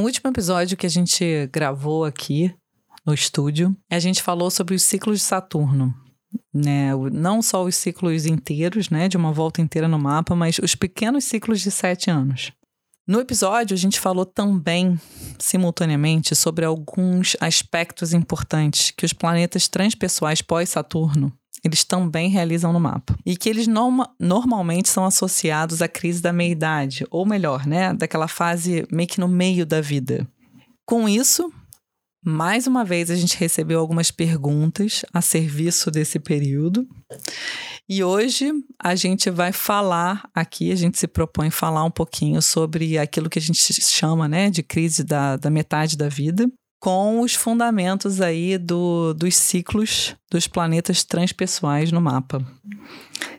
No último episódio que a gente gravou aqui no estúdio, a gente falou sobre os ciclos de Saturno. Né, não só os ciclos inteiros, né, de uma volta inteira no mapa, mas os pequenos ciclos de sete anos. No episódio, a gente falou também, simultaneamente, sobre alguns aspectos importantes que os planetas transpessoais pós-Saturno eles também realizam no mapa. E que eles norma normalmente são associados à crise da meia-idade, ou melhor, né, daquela fase meio que no meio da vida. Com isso, mais uma vez a gente recebeu algumas perguntas a serviço desse período. E hoje a gente vai falar aqui, a gente se propõe falar um pouquinho sobre aquilo que a gente chama né, de crise da, da metade da vida com os fundamentos aí do, dos ciclos dos planetas transpessoais no mapa.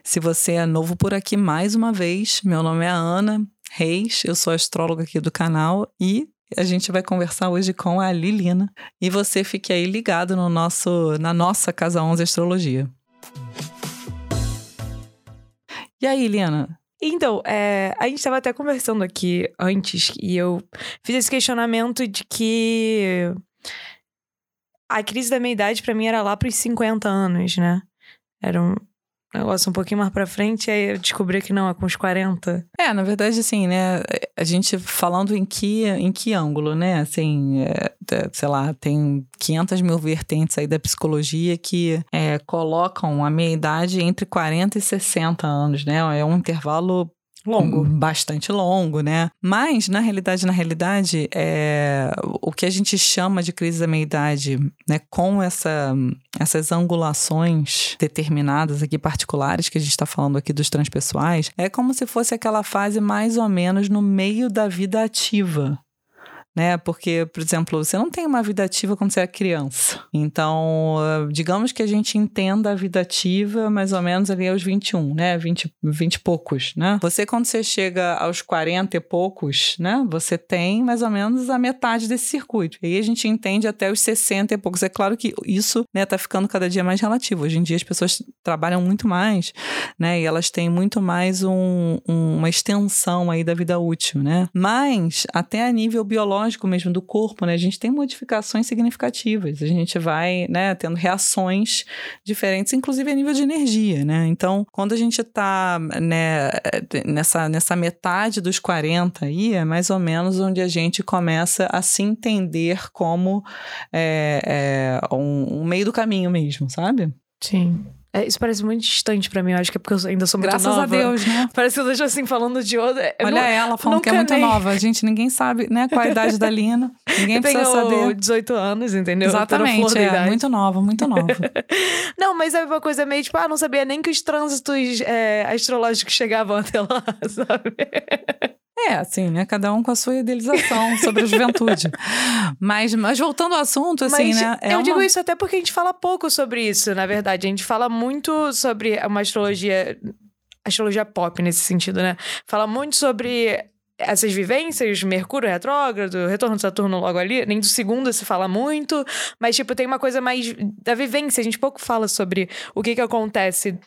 Se você é novo por aqui, mais uma vez, meu nome é Ana Reis, eu sou astróloga aqui do canal e a gente vai conversar hoje com a Lilina. E você fique aí ligado no nosso, na nossa Casa 11 Astrologia. E aí, Liliana, então, é, a gente estava até conversando aqui antes e eu fiz esse questionamento de que a crise da meia-idade para mim era lá para os 50 anos, né? Era um, negócio um pouquinho mais pra frente, aí eu descobri que não, é com os 40. É, na verdade, assim, né, a gente falando em que, em que ângulo, né, assim, é, sei lá, tem 500 mil vertentes aí da psicologia que é, colocam a meia-idade entre 40 e 60 anos, né, é um intervalo longo, bastante longo, né? Mas na realidade, na realidade, é o que a gente chama de crise da meia-idade, né, com essa, essas angulações determinadas aqui particulares que a gente está falando aqui dos transpessoais, é como se fosse aquela fase mais ou menos no meio da vida ativa, né? Porque, por exemplo, você não tem uma vida ativa quando você é criança. Então, digamos que a gente entenda a vida ativa mais ou menos ali aos 21, né? 20, 20 e poucos, né? Você, quando você chega aos 40 e poucos, né? Você tem mais ou menos a metade desse circuito. E aí a gente entende até os 60 e poucos. É claro que isso, né, tá ficando cada dia mais relativo. Hoje em dia as pessoas trabalham muito mais, né? E elas têm muito mais um, um, uma extensão aí da vida útil, né? Mas, até a nível biológico, biológico mesmo do corpo, né? A gente tem modificações significativas. A gente vai, né, tendo reações diferentes, inclusive a nível de energia, né? Então, quando a gente está né, nessa, nessa metade dos 40 aí, é mais ou menos onde a gente começa a se entender como é, é um, um meio do caminho mesmo, sabe? Sim. É, isso parece muito distante pra mim. Eu acho que é porque eu ainda sou muito Graças nova. Graças a Deus, né? Parece que eu deixo assim falando de outra. Eu Olha não, ela falando que é muito nem... nova. Gente, ninguém sabe né, qual a idade da Lina. Ninguém eu precisa saber. 18 anos, entendeu? Exatamente, é. Muito nova, muito nova. não, mas é uma coisa meio tipo, ah, não sabia nem que os trânsitos é, astrológicos chegavam até lá, sabe? É, assim, né? Cada um com a sua idealização sobre a juventude. Mas, mas voltando ao assunto, assim, mas né? É eu uma... digo isso até porque a gente fala pouco sobre isso, na verdade. A gente fala muito sobre uma astrologia. Astrologia pop nesse sentido, né? Fala muito sobre essas vivências, Mercúrio retrógrado, retorno de Saturno logo ali, nem do segundo se fala muito, mas, tipo, tem uma coisa mais da vivência, a gente pouco fala sobre o que que acontece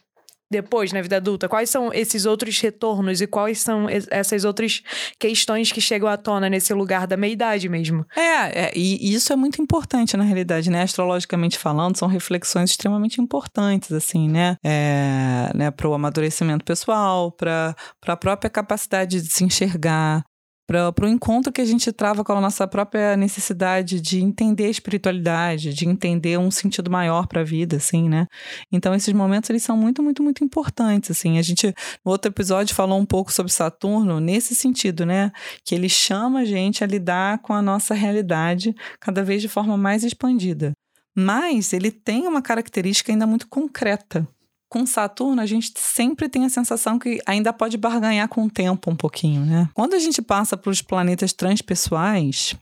depois, na vida adulta? Quais são esses outros retornos e quais são essas outras questões que chegam à tona nesse lugar da meia-idade mesmo? É, é, e isso é muito importante na realidade, né? Astrologicamente falando, são reflexões extremamente importantes, assim, né? É, né para o amadurecimento pessoal, para a própria capacidade de se enxergar, para o encontro que a gente trava com a nossa própria necessidade de entender a espiritualidade, de entender um sentido maior para a vida, assim, né? Então esses momentos eles são muito, muito, muito importantes, assim. A gente no outro episódio falou um pouco sobre Saturno nesse sentido, né? Que ele chama a gente a lidar com a nossa realidade cada vez de forma mais expandida. Mas ele tem uma característica ainda muito concreta, com Saturno, a gente sempre tem a sensação que ainda pode barganhar com o tempo um pouquinho, né? Quando a gente passa para os planetas transpessoais,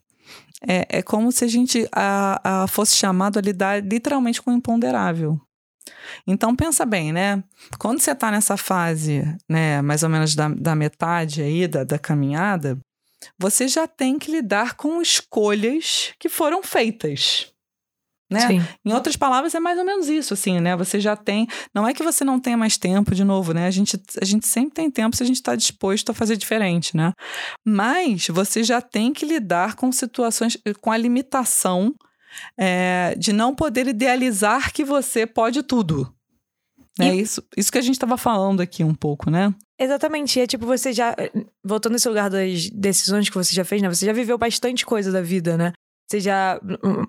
é, é como se a gente a, a fosse chamado a lidar literalmente com o imponderável. Então pensa bem, né? Quando você está nessa fase, né, mais ou menos da, da metade aí da, da caminhada, você já tem que lidar com escolhas que foram feitas né? Sim. Em outras palavras, é mais ou menos isso, assim, né? Você já tem. Não é que você não tenha mais tempo, de novo, né? A gente, a gente sempre tem tempo se a gente está disposto a fazer diferente, né? Mas você já tem que lidar com situações, com a limitação é, de não poder idealizar que você pode tudo. É isso, isso que a gente estava falando aqui um pouco, né? Exatamente. E é tipo, você já. Voltando nesse lugar das decisões que você já fez, né? Você já viveu bastante coisa da vida, né? Você já.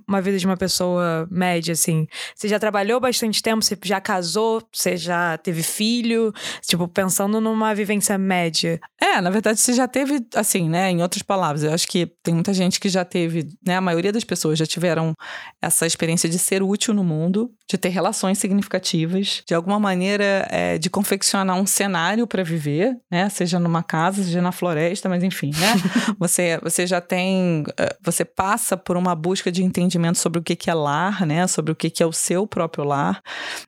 Uma vida de uma pessoa média, assim. Você já trabalhou bastante tempo, você já casou, você já teve filho. Tipo, pensando numa vivência média. É, na verdade, você já teve, assim, né? Em outras palavras, eu acho que tem muita gente que já teve, né? A maioria das pessoas já tiveram essa experiência de ser útil no mundo, de ter relações significativas, de alguma maneira é, de confeccionar um cenário para viver, né? Seja numa casa, seja na floresta, mas enfim, né? você, você já tem. Eh, você passa por uma busca de entendimento sobre o que é lar, né? Sobre o que é o seu próprio lar.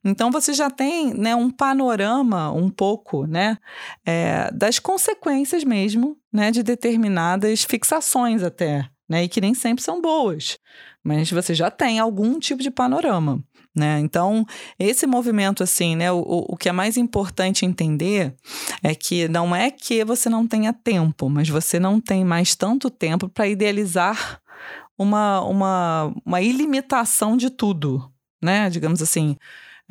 Então você já tem né, um panorama um pouco, né? É, das consequências mesmo, né? De determinadas fixações até, né? E que nem sempre são boas. Mas você já tem algum tipo de panorama. Né? Então, esse movimento, assim, né? O, o que é mais importante entender é que não é que você não tenha tempo, mas você não tem mais tanto tempo para idealizar uma, uma, uma ilimitação de tudo, né? Digamos assim.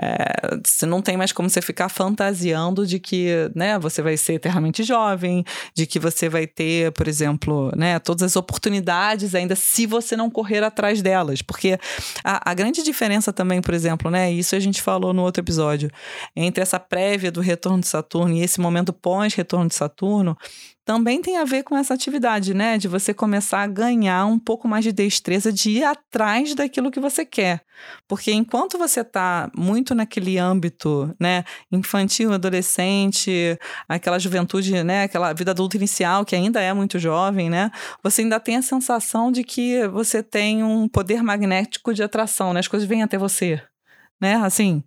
É, você não tem mais como você ficar fantasiando de que né, você vai ser eternamente jovem, de que você vai ter, por exemplo, né, todas as oportunidades ainda se você não correr atrás delas. Porque a, a grande diferença também, por exemplo, né, isso a gente falou no outro episódio, entre essa prévia do retorno de Saturno e esse momento pós-retorno de Saturno, também tem a ver com essa atividade, né? De você começar a ganhar um pouco mais de destreza de ir atrás daquilo que você quer. Porque enquanto você está muito naquele âmbito, né, infantil, adolescente, aquela juventude, né, aquela vida adulta inicial que ainda é muito jovem, né, você ainda tem a sensação de que você tem um poder magnético de atração, né? As coisas vêm até você né? Assim,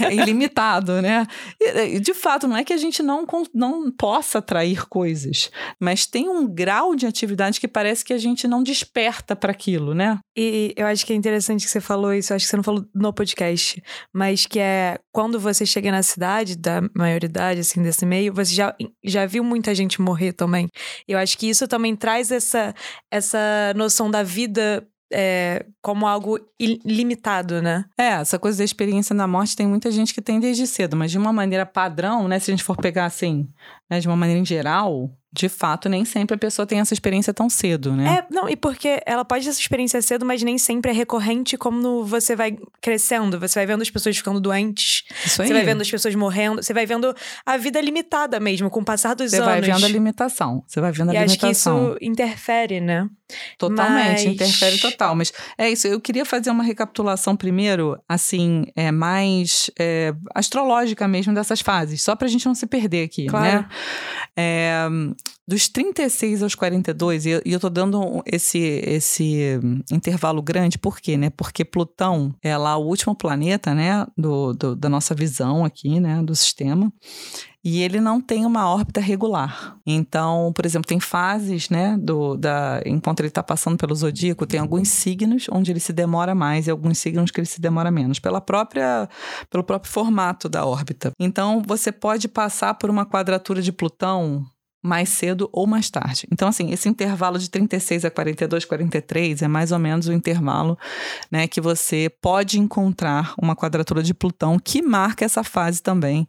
é ilimitado, né? E, de fato, não é que a gente não, não possa atrair coisas, mas tem um grau de atividade que parece que a gente não desperta para aquilo, né? E eu acho que é interessante que você falou isso, eu acho que você não falou no podcast, mas que é quando você chega na cidade da maioridade, assim, desse meio, você já, já viu muita gente morrer também. Eu acho que isso também traz essa, essa noção da vida é, como algo ilimitado, né? É, essa coisa da experiência na morte tem muita gente que tem desde cedo, mas de uma maneira padrão, né? Se a gente for pegar assim, né, de uma maneira em geral, de fato, nem sempre a pessoa tem essa experiência tão cedo, né? É, não, e porque ela pode ter essa experiência cedo, mas nem sempre é recorrente como você vai crescendo. Você vai vendo as pessoas ficando doentes. Isso aí. Você vai vendo as pessoas morrendo. Você vai vendo a vida limitada mesmo, com o passar dos você anos. Você vai vendo a limitação. Você vai vendo a e limitação. acho que isso interfere, né? Totalmente, mas... interfere total. Mas é isso, eu queria fazer uma recapitulação primeiro, assim, é mais é, astrológica mesmo dessas fases, só pra gente não se perder aqui, claro. né? É, dos 36 aos 42, e eu tô dando esse, esse intervalo grande, por quê, né? Porque Plutão é lá o último planeta, né, do, do, da nossa visão aqui, né, do sistema e ele não tem uma órbita regular. Então, por exemplo, tem fases, né, do, da, enquanto ele está passando pelo zodíaco, tem alguns signos onde ele se demora mais e alguns signos que ele se demora menos, pela própria, pelo próprio formato da órbita. Então, você pode passar por uma quadratura de Plutão mais cedo ou mais tarde. Então, assim, esse intervalo de 36 a 42, 43 é mais ou menos o intervalo né, que você pode encontrar uma quadratura de Plutão que marca essa fase também.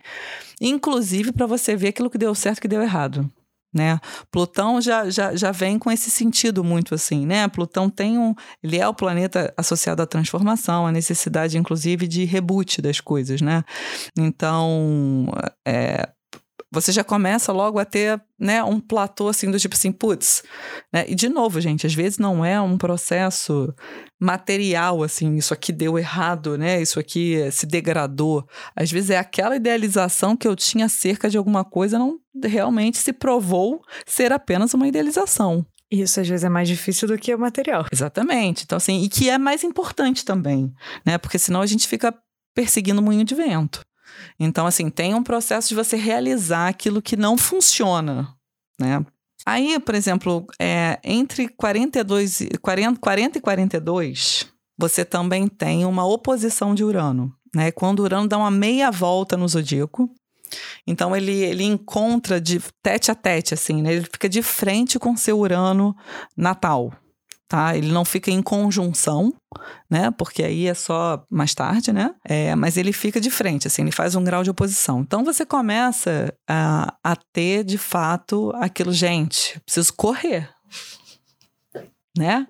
Inclusive para você ver aquilo que deu certo e que deu errado. Né? Plutão já, já, já vem com esse sentido muito assim, né? Plutão tem um, ele é o planeta associado à transformação, à necessidade inclusive de reboot das coisas, né? Então, é, você já começa logo a ter né, um platô assim do tipo assim, putz. Né? E de novo, gente, às vezes não é um processo material, assim, isso aqui deu errado, né? Isso aqui se degradou. Às vezes é aquela idealização que eu tinha acerca de alguma coisa não realmente se provou ser apenas uma idealização. Isso às vezes é mais difícil do que o material. Exatamente. Então, assim, e que é mais importante também, né? Porque senão a gente fica perseguindo o moinho de vento. Então, assim, tem um processo de você realizar aquilo que não funciona, né? Aí, por exemplo, é, entre 42, 40, 40 e 42, você também tem uma oposição de Urano. Né? Quando Urano dá uma meia volta no zodíaco, então ele, ele encontra de tete a tete, assim, né? Ele fica de frente com seu Urano natal, tá? Ele não fica em conjunção, né? Porque aí é só mais tarde, né? É, mas ele fica de frente, assim, ele faz um grau de oposição. Então você começa a, a ter, de fato, aquilo, gente, preciso correr, né?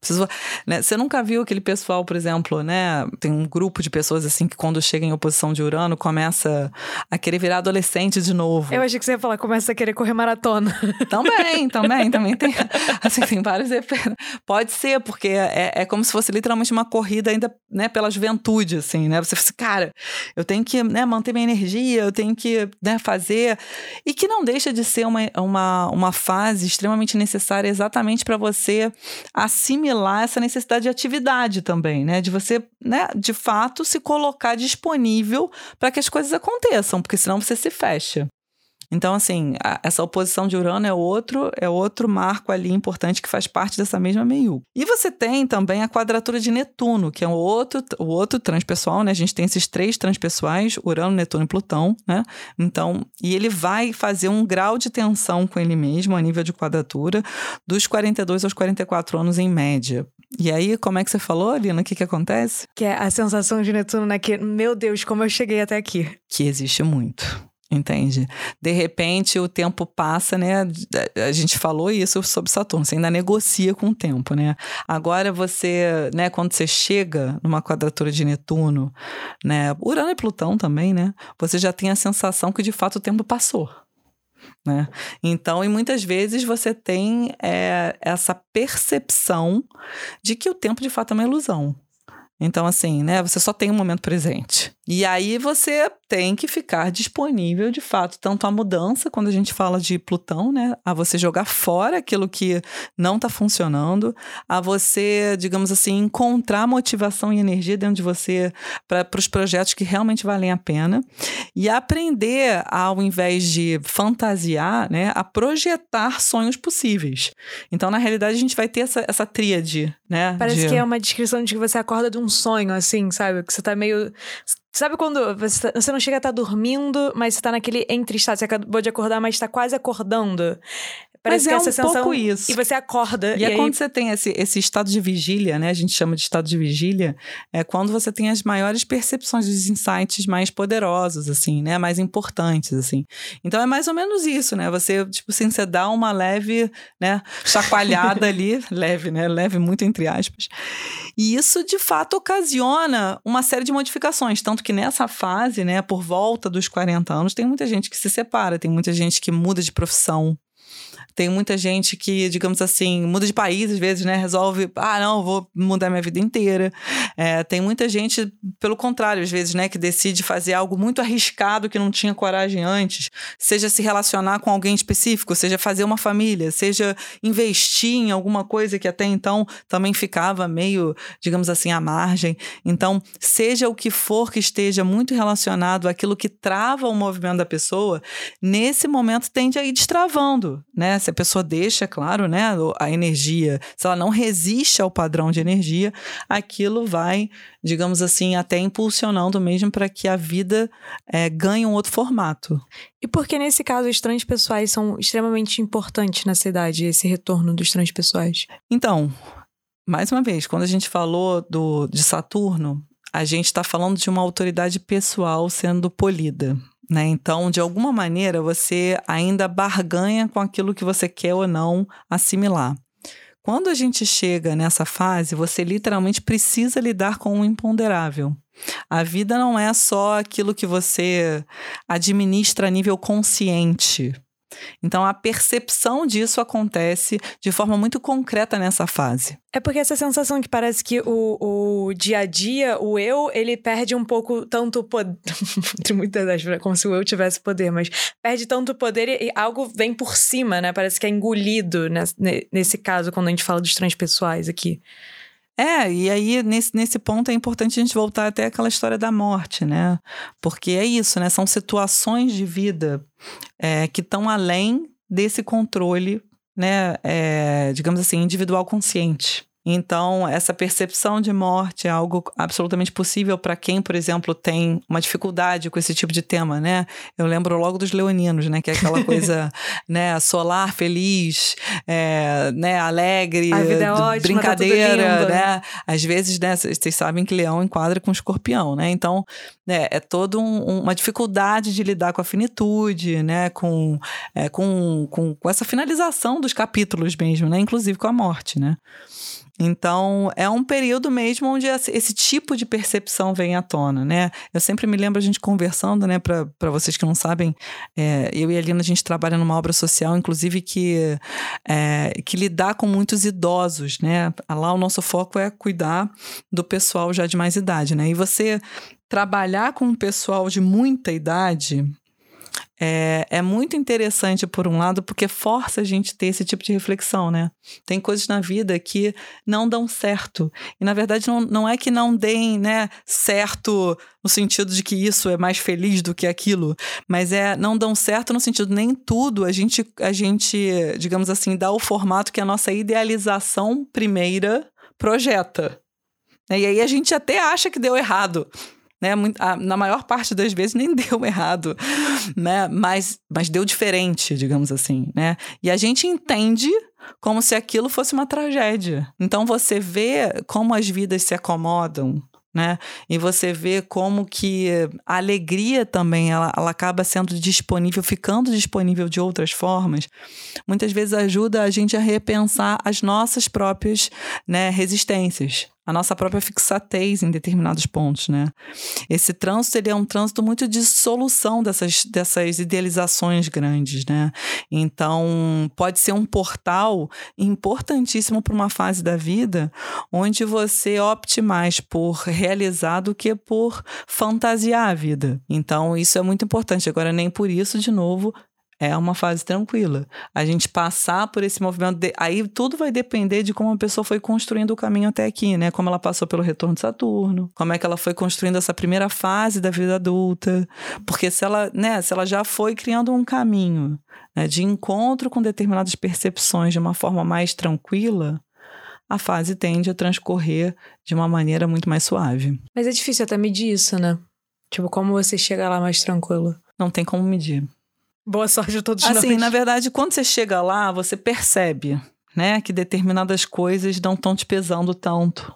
Preciso, né? Você nunca viu aquele pessoal, por exemplo, né? Tem um grupo de pessoas assim que quando chega em oposição de Urano começa a querer virar adolescente de novo. Eu achei que você ia falar, começa a querer correr maratona. Também, também, também tem. Assim, tem vários efeitos. Pode ser, porque é, é como se fosse literalmente uma corrida ainda, né, pela juventude, assim, né? Você fala assim, cara, eu tenho que né, manter minha energia, eu tenho que né, fazer. E que não deixa de ser uma, uma, uma fase extremamente necessária exatamente para você assimilar essa necessidade de atividade também, né? De você, né, de fato, se colocar disponível para que as coisas aconteçam, porque senão você se fecha. Então, assim, a, essa oposição de Urano é outro, é outro marco ali importante que faz parte dessa mesma meiu. E você tem também a quadratura de Netuno, que é o outro, o outro transpessoal, né? A gente tem esses três transpessoais, Urano, Netuno e Plutão, né? Então, e ele vai fazer um grau de tensão com ele mesmo, a nível de quadratura, dos 42 aos 44 anos em média. E aí, como é que você falou, Lina? O que, que acontece? Que é a sensação de Netuno, né? Que, meu Deus, como eu cheguei até aqui. Que existe muito. Entende? De repente o tempo passa, né? A gente falou isso sobre Saturno, você ainda negocia com o tempo, né? Agora você, né, quando você chega numa quadratura de Netuno, né? Urano e Plutão também, né? Você já tem a sensação que de fato o tempo passou. Né? Então, e muitas vezes você tem é, essa percepção de que o tempo de fato é uma ilusão. Então, assim, né? Você só tem um momento presente. E aí você tem que ficar disponível, de fato, tanto a mudança, quando a gente fala de Plutão, né? A você jogar fora aquilo que não está funcionando, a você, digamos assim, encontrar motivação e energia dentro de você para os projetos que realmente valem a pena. E aprender, ao invés de fantasiar, né? A projetar sonhos possíveis. Então, na realidade, a gente vai ter essa, essa tríade, né? Parece de... que é uma descrição de que você acorda de um sonho, assim, sabe? Que você tá meio Sabe quando você, tá, você não chega a estar tá dormindo, mas você tá naquele entre-estado, você acabou de acordar, mas está quase acordando? Parece Mas que é essa um sensação, pouco isso. E você acorda. E, e é aí... quando você tem esse, esse estado de vigília, né? A gente chama de estado de vigília. É quando você tem as maiores percepções dos insights mais poderosos, assim, né? Mais importantes, assim. Então é mais ou menos isso, né? Você, tipo assim, você dá uma leve, né? Chacoalhada ali. leve, né? Leve muito entre aspas. E isso, de fato, ocasiona uma série de modificações. Tanto que nessa fase, né? Por volta dos 40 anos, tem muita gente que se separa, tem muita gente que muda de profissão, tem muita gente que, digamos assim, muda de país às vezes, né? Resolve, ah, não, vou mudar minha vida inteira. É, tem muita gente, pelo contrário, às vezes, né, que decide fazer algo muito arriscado que não tinha coragem antes, seja se relacionar com alguém específico, seja fazer uma família, seja investir em alguma coisa que até então também ficava meio, digamos assim, à margem. Então, seja o que for que esteja muito relacionado àquilo que trava o movimento da pessoa, nesse momento tende a ir destravando, né? Se a pessoa deixa, claro, né, a energia, se ela não resiste ao padrão de energia, aquilo vai, digamos assim, até impulsionando mesmo para que a vida é, ganhe um outro formato. E porque nesse caso os transpessoais são extremamente importantes na cidade, esse retorno dos transpessoais? Então, mais uma vez, quando a gente falou do, de Saturno, a gente está falando de uma autoridade pessoal sendo polida. Né? Então, de alguma maneira, você ainda barganha com aquilo que você quer ou não assimilar. Quando a gente chega nessa fase, você literalmente precisa lidar com o imponderável. A vida não é só aquilo que você administra a nível consciente. Então, a percepção disso acontece de forma muito concreta nessa fase. É porque essa sensação que parece que o, o dia a dia, o eu, ele perde um pouco tanto poder. de muitas aspas, como se o eu tivesse poder, mas perde tanto poder e, e, algo vem por cima, né? Parece que é engolido nesse, nesse caso, quando a gente fala dos transpessoais aqui. É, e aí nesse, nesse ponto é importante a gente voltar até aquela história da morte, né? Porque é isso, né? São situações de vida é, que estão além desse controle, né? É, digamos assim, individual consciente. Então, essa percepção de morte é algo absolutamente possível para quem, por exemplo, tem uma dificuldade com esse tipo de tema, né? Eu lembro logo dos leoninos, né? Que é aquela coisa, né? Solar, feliz, é, né? Alegre, A vida é ótima, tá brincadeira, tudo lindo. né? Às vezes, né? Vocês sabem que leão enquadra com escorpião, né? Então, né, é toda um, uma dificuldade de lidar com a finitude, né? Com, é, com, com, com essa finalização dos capítulos mesmo, né? Inclusive com a morte, né? Então, é um período mesmo onde esse tipo de percepção vem à tona, né? Eu sempre me lembro a gente conversando, né? Para vocês que não sabem, é, eu e a Lina, a gente trabalha numa obra social, inclusive, que, é, que lidar com muitos idosos, né? Lá o nosso foco é cuidar do pessoal já de mais idade, né? E você trabalhar com um pessoal de muita idade é, é muito interessante, por um lado, porque força a gente ter esse tipo de reflexão, né? Tem coisas na vida que não dão certo. E, na verdade, não, não é que não deem né, certo no sentido de que isso é mais feliz do que aquilo, mas é não dão certo no sentido nem tudo a gente, a gente digamos assim, dá o formato que a nossa idealização primeira projeta. E aí a gente até acha que deu errado né? Na maior parte das vezes nem deu errado, né? Mas, mas deu diferente, digamos assim, né? E a gente entende como se aquilo fosse uma tragédia. Então você vê como as vidas se acomodam, né? E você vê como que a alegria também ela, ela acaba sendo disponível, ficando disponível de outras formas. Muitas vezes ajuda a gente a repensar as nossas próprias né, resistências a nossa própria fixatez em determinados pontos, né? Esse trânsito, ele é um trânsito muito de solução dessas, dessas idealizações grandes, né? Então, pode ser um portal importantíssimo para uma fase da vida onde você opte mais por realizar do que por fantasiar a vida. Então, isso é muito importante. Agora, nem por isso, de novo, é uma fase tranquila. A gente passar por esse movimento, de, aí tudo vai depender de como a pessoa foi construindo o caminho até aqui, né? Como ela passou pelo retorno de Saturno, como é que ela foi construindo essa primeira fase da vida adulta, porque se ela, né, se ela já foi criando um caminho né, de encontro com determinadas percepções de uma forma mais tranquila, a fase tende a transcorrer de uma maneira muito mais suave. Mas é difícil até medir isso, né? Tipo, como você chega lá mais tranquilo? Não tem como medir. Boa sorte a todos assim, nós. Assim, na verdade, quando você chega lá, você percebe, né, que determinadas coisas não estão te pesando tanto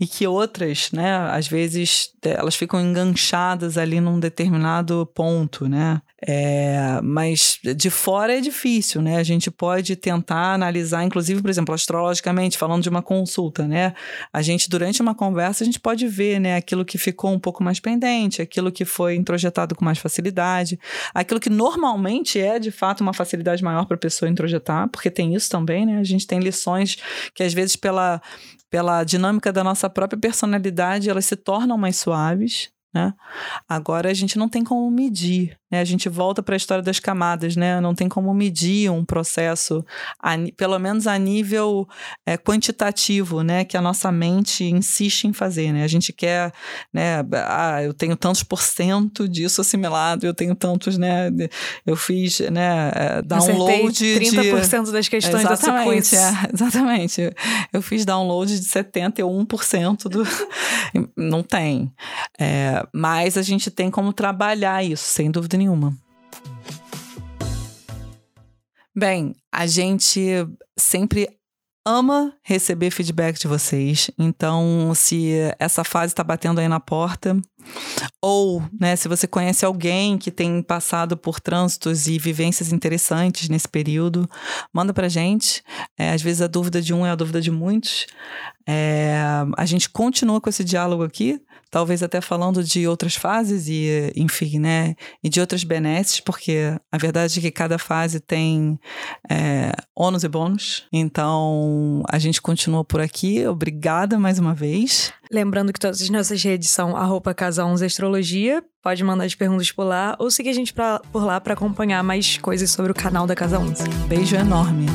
e que outras, né, às vezes elas ficam enganchadas ali num determinado ponto, né? É, mas de fora é difícil, né? A gente pode tentar analisar, inclusive, por exemplo, astrologicamente, falando de uma consulta, né? A gente, durante uma conversa, a gente pode ver, né, aquilo que ficou um pouco mais pendente, aquilo que foi introjetado com mais facilidade, aquilo que normalmente é, de fato, uma facilidade maior para a pessoa introjetar, porque tem isso também, né? A gente tem lições que, às vezes, pela, pela dinâmica da nossa própria personalidade, elas se tornam mais suaves, né? Agora a gente não tem como medir, né? A gente volta para a história das camadas, né? Não tem como medir um processo, a, pelo menos a nível é, quantitativo, né? Que a nossa mente insiste em fazer, né? A gente quer, né? Ah, eu tenho tantos por cento disso assimilado, eu tenho tantos, né? Eu fiz, né? É, download de 30% de... das questões exatamente, da é, exatamente. Eu fiz download de 71% do... não tem. Mas a gente tem como trabalhar isso, sem dúvida nenhuma. Bem, a gente sempre ama receber feedback de vocês. Então, se essa fase está batendo aí na porta, ou, né, se você conhece alguém que tem passado por trânsitos e vivências interessantes nesse período, manda pra gente. É, às vezes a dúvida de um é a dúvida de muitos. É, a gente continua com esse diálogo aqui talvez até falando de outras fases e, enfim, né, e de outras benesses, porque a verdade é que cada fase tem é, ônus e bônus. Então, a gente continua por aqui. Obrigada mais uma vez. Lembrando que todas as nossas redes são arroba casa 11 astrologia. Pode mandar as perguntas por lá ou seguir a gente pra, por lá para acompanhar mais coisas sobre o canal da Casa 11. Beijo enorme.